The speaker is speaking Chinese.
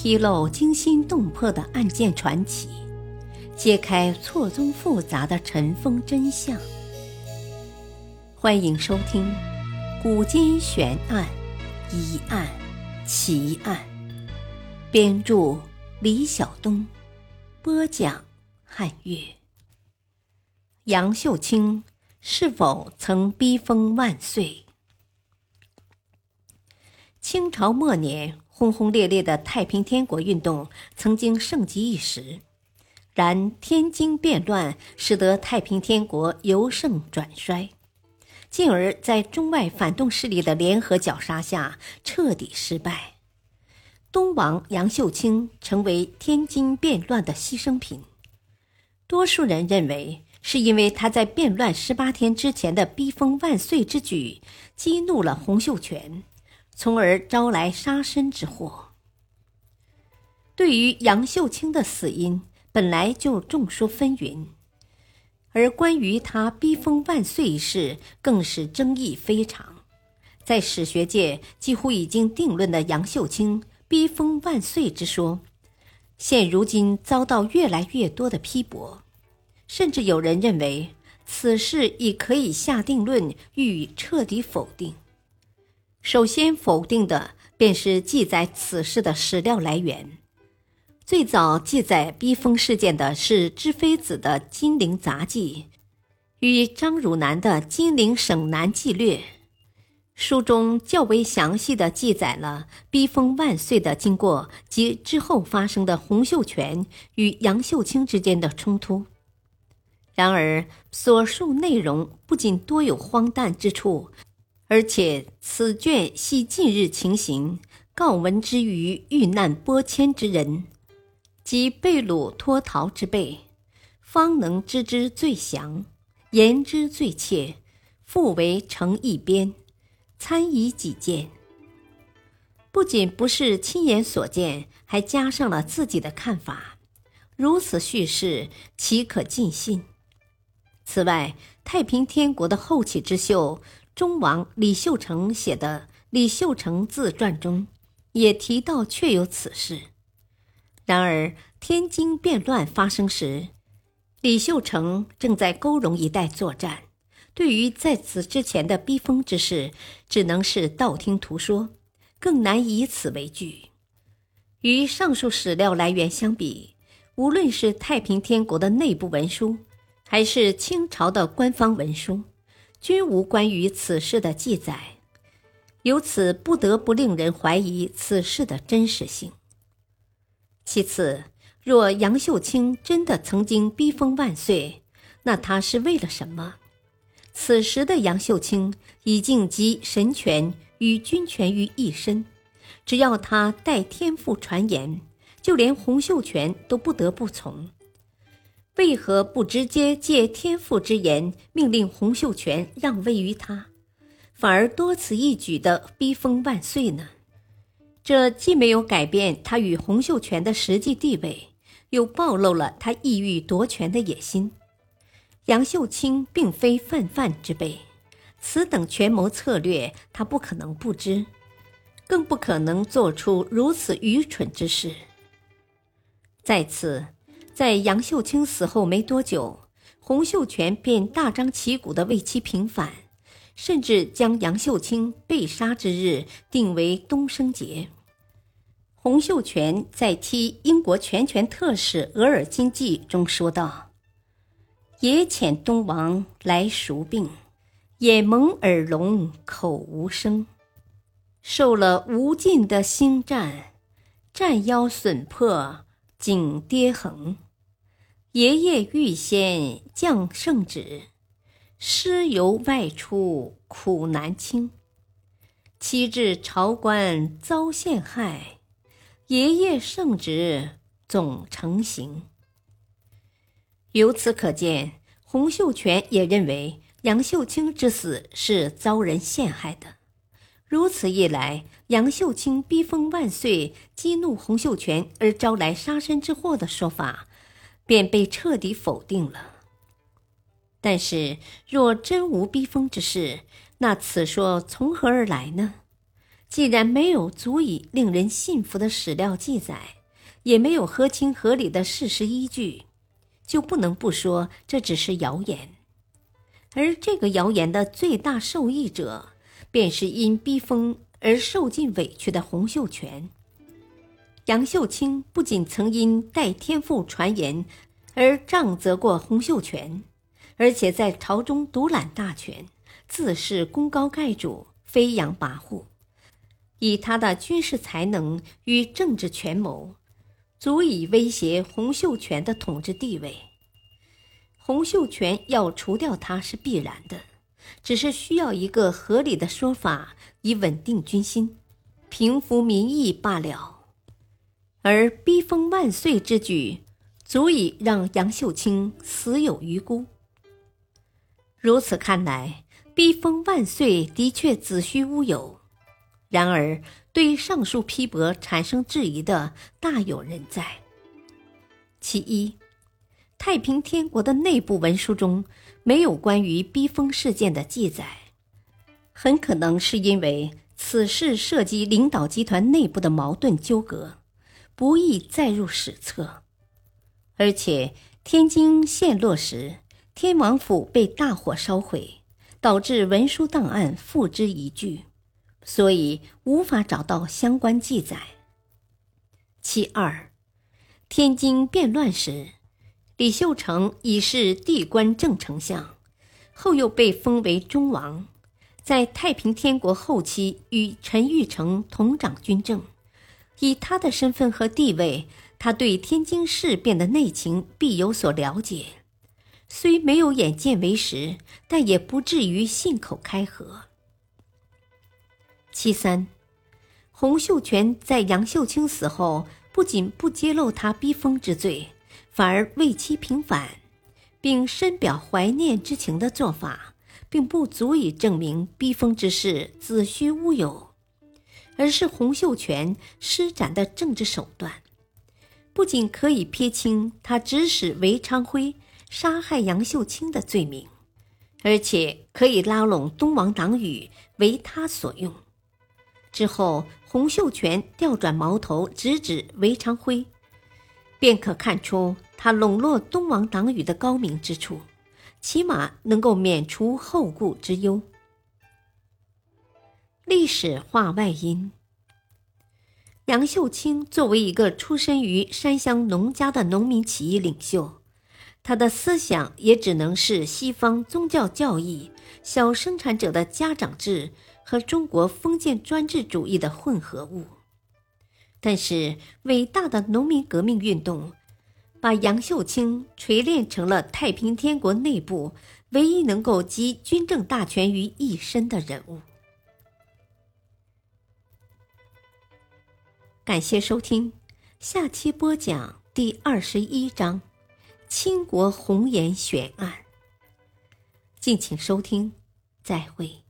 披露惊心动魄的案件传奇，揭开错综复杂的尘封真相。欢迎收听《古今悬案、疑案、奇案》，编著李晓东，播讲汉月。杨秀清是否曾逼封万岁？清朝末年。轰轰烈烈的太平天国运动曾经盛极一时，然天津变乱使得太平天国由盛转衰，进而，在中外反动势力的联合绞杀下彻底失败。东王杨秀清成为天津变乱的牺牲品。多数人认为，是因为他在变乱十八天之前的逼封万岁之举激怒了洪秀全。从而招来杀身之祸。对于杨秀清的死因，本来就众说纷纭，而关于他逼封万岁一事，更是争议非常。在史学界几乎已经定论的杨秀清逼封万岁之说，现如今遭到越来越多的批驳，甚至有人认为此事已可以下定论，予以彻底否定。首先否定的便是记载此事的史料来源。最早记载逼封事件的是知非子的《金陵杂记》，与张汝南的《金陵省南纪略》，书中较为详细的记载了逼封万岁的经过及之后发生的洪秀全与杨秀清之间的冲突。然而，所述内容不仅多有荒诞之处。而且此卷系近日情形，告闻之于遇难拨迁之人，及被掳脱逃之辈，方能知之最详，言之最切，复为成一编，参以己见。不仅不是亲眼所见，还加上了自己的看法，如此叙事，岂可尽信？此外，太平天国的后起之秀。中王李秀成写的《李秀成自传》中，也提到确有此事。然而，天津变乱发生时，李秀成正在沟荣一带作战，对于在此之前的逼封之事，只能是道听途说，更难以此为据。与上述史料来源相比，无论是太平天国的内部文书，还是清朝的官方文书。均无关于此事的记载，由此不得不令人怀疑此事的真实性。其次，若杨秀清真的曾经逼封万岁，那他是为了什么？此时的杨秀清已经集神权与军权于一身，只要他代天父传言，就连洪秀全都不得不从。为何不直接借天父之言命令洪秀全让位于他，反而多此一举的逼封万岁呢？这既没有改变他与洪秀全的实际地位，又暴露了他意欲夺权的野心。杨秀清并非泛泛之辈，此等权谋策略他不可能不知，更不可能做出如此愚蠢之事。在此。在杨秀清死后没多久，洪秀全便大张旗鼓地为其平反，甚至将杨秀清被杀之日定为东升节。洪秀全在替英国全权特使额尔金记中说道：“也遣东王来赎病，眼蒙耳聋，口无声，受了无尽的星战，战腰损破，颈跌横。”爷爷预先降圣旨，师游外出苦难清。妻至朝官遭陷害，爷爷圣旨总成行。由此可见，洪秀全也认为杨秀清之死是遭人陷害的。如此一来，杨秀清逼封万岁，激怒洪秀全而招来杀身之祸的说法。便被彻底否定了。但是，若真无逼疯之事，那此说从何而来呢？既然没有足以令人信服的史料记载，也没有合情合理的事实依据，就不能不说这只是谣言。而这个谣言的最大受益者，便是因逼疯而受尽委屈的洪秀全。杨秀清不仅曾因代天父传言而杖责过洪秀全，而且在朝中独揽大权，自恃功高盖主，飞扬跋扈。以他的军事才能与政治权谋，足以威胁洪秀全的统治地位。洪秀全要除掉他是必然的，只是需要一个合理的说法以稳定军心、平服民意罢了。而逼封万岁之举，足以让杨秀清死有余辜。如此看来，逼封万岁的确子虚乌有。然而，对上述批驳产生质疑的大有人在。其一，太平天国的内部文书中没有关于逼封事件的记载，很可能是因为此事涉及领导集团内部的矛盾纠葛，不易载入史册。而且，天津陷落时，天王府被大火烧毁，导致文书档案付之一炬。所以无法找到相关记载。其二，天津变乱时，李秀成已是地官正丞相，后又被封为忠王，在太平天国后期与陈玉成同掌军政。以他的身份和地位，他对天津事变的内情必有所了解，虽没有眼见为实，但也不至于信口开河。其三，洪秀全在杨秀清死后，不仅不揭露他逼疯之罪，反而为其平反，并深表怀念之情的做法，并不足以证明逼疯之事子虚乌有，而是洪秀全施展的政治手段，不仅可以撇清他指使韦昌辉杀害杨秀清的罪名，而且可以拉拢东王党羽为他所用。之后，洪秀全调转矛头直指韦昌辉，便可看出他笼络东王党羽的高明之处，起码能够免除后顾之忧。历史话外音：杨秀清作为一个出身于山乡农家的农民起义领袖，他的思想也只能是西方宗教教义、小生产者的家长制。和中国封建专制主义的混合物，但是伟大的农民革命运动，把杨秀清锤炼成了太平天国内部唯一能够集军政大权于一身的人物。感谢收听，下期播讲第二十一章《倾国红颜悬案》，敬请收听，再会。